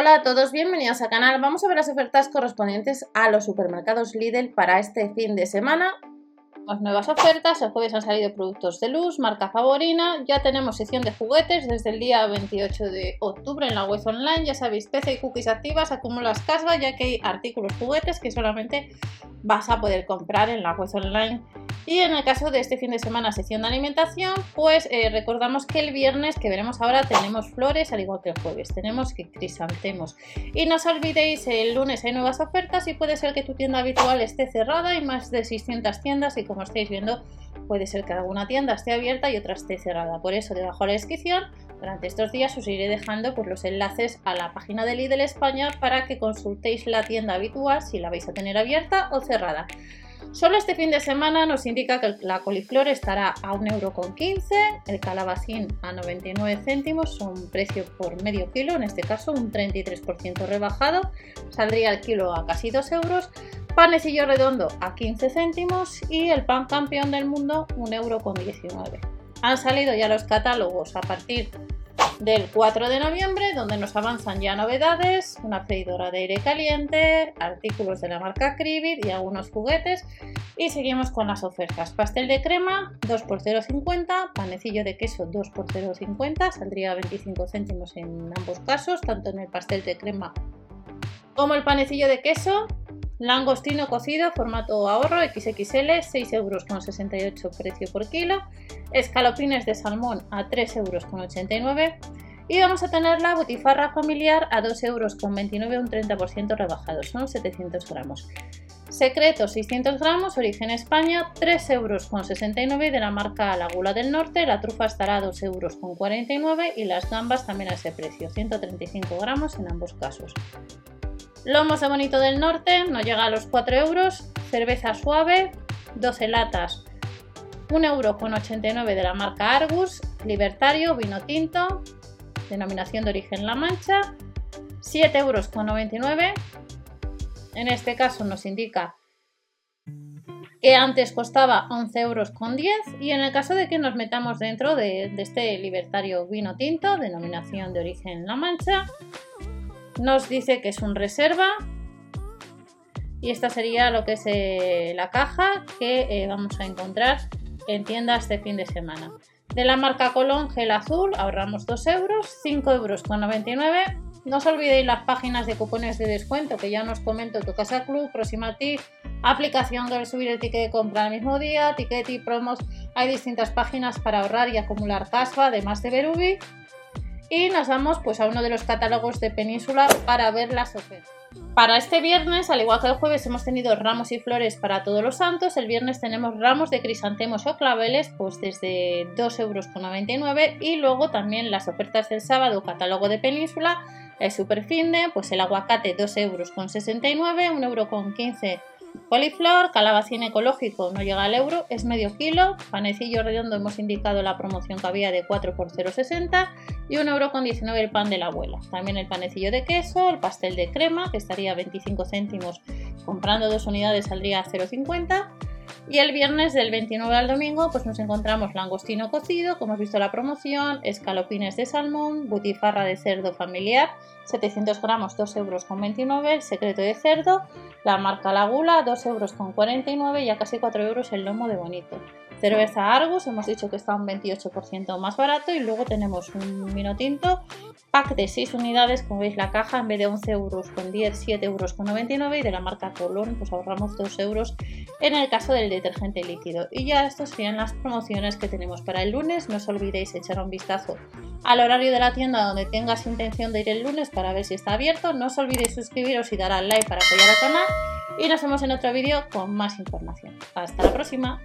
Hola a todos, bienvenidos al canal. Vamos a ver las ofertas correspondientes a los supermercados Lidl para este fin de semana. Las nuevas ofertas, el jueves han salido productos de luz, marca favorina, ya tenemos sección de juguetes desde el día 28 de octubre en la web online, ya sabéis, PC y cookies activas, acumulas casva ya que hay artículos juguetes que solamente vas a poder comprar en la web online y en el caso de este fin de semana, sección de alimentación, pues eh, recordamos que el viernes que veremos ahora tenemos flores, al igual que el jueves, tenemos que crisantemos. Y no os olvidéis, el lunes hay nuevas ofertas y puede ser que tu tienda habitual esté cerrada, hay más de 600 tiendas y como estáis viendo, puede ser que alguna tienda esté abierta y otra esté cerrada. Por eso, debajo de la descripción, durante estos días os iré dejando pues, los enlaces a la página de Lidl España para que consultéis la tienda habitual si la vais a tener abierta o cerrada. Solo este fin de semana nos indica que la coliflor estará a 1,15€, el calabacín a 99 céntimos, un precio por medio kilo, en este caso un 33% rebajado, saldría el kilo a casi 2 euros, panecillo redondo a 15 céntimos y el pan campeón del mundo 1,19€. Han salido ya los catálogos a partir del 4 de noviembre, donde nos avanzan ya novedades, una freidora de aire caliente, artículos de la marca Cribit y algunos juguetes. Y seguimos con las ofertas. Pastel de crema 2 x 0,50, panecillo de queso 2 x 0,50, saldría 25 céntimos en ambos casos, tanto en el pastel de crema como el panecillo de queso. Langostino cocido, formato ahorro, XXL, 6,68 euros precio por kilo. Escalopines de salmón a 3,89 euros. Y vamos a tener la butifarra familiar a 2,29 euros, un 30% rebajado, son 700 gramos. Secreto 600 gramos, origen España, 3,69 euros de la marca La Gula del Norte. La trufa estará a 2,49 euros y las gambas también a ese precio, 135 gramos en ambos casos. Lomos de Bonito del Norte no llega a los 4 euros. Cerveza suave, 12 latas, 1,89 euro de la marca Argus. Libertario, vino tinto, denominación de origen La Mancha, 7,99 euros. En este caso nos indica que antes costaba 11,10 euros y en el caso de que nos metamos dentro de, de este libertario vino tinto, denominación de origen La Mancha, nos dice que es un reserva y esta sería lo que es eh, la caja que eh, vamos a encontrar en tiendas este fin de semana. De la marca Colón Gel Azul ahorramos 2 euros, 5 euros con 99. No os olvidéis las páginas de cupones de descuento que ya nos comento Tu Casa Club, Proximati, aplicación de subir el ticket de compra al mismo día, ticket y promos. Hay distintas páginas para ahorrar y acumular caspa, además de Berubi y nos vamos pues a uno de los catálogos de Península para ver las ofertas. Para este viernes, al igual que el jueves, hemos tenido ramos y flores para todos los santos. El viernes tenemos ramos de crisantemos o claveles, pues desde 2,99 euros. Y luego también las ofertas del sábado, catálogo de Península, el super finde, pues el aguacate 2,69 euros, 1,15 euro Coliflor, calabacín ecológico no llega al euro, es medio kilo. Panecillo redondo hemos indicado la promoción que había de 4 por 0,60 y 1 euro con 19 el pan de la abuela. También el panecillo de queso, el pastel de crema que estaría 25 céntimos comprando dos unidades saldría 0,50 y el viernes del 29 al domingo pues nos encontramos langostino cocido, como hemos visto la promoción, escalopines de salmón, butifarra de cerdo familiar, 700 gramos 2 euros con 29, el secreto de cerdo, la marca La Gula 2 euros con 49 y a casi 4 euros el lomo de bonito. Cerveza Argus, hemos dicho que está un 28% más barato y luego tenemos un vino tinto, pack de 6 unidades, como veis la caja en vez de 11 euros con 10, 7 euros con 99 y de la marca Colón pues ahorramos 2 euros en el caso del detergente líquido. Y ya estas serían las promociones que tenemos para el lunes, no os olvidéis echar un vistazo al horario de la tienda donde tengas intención de ir el lunes para ver si está abierto, no os olvidéis suscribiros y dar al like para apoyar al canal y nos vemos en otro vídeo con más información. Hasta la próxima.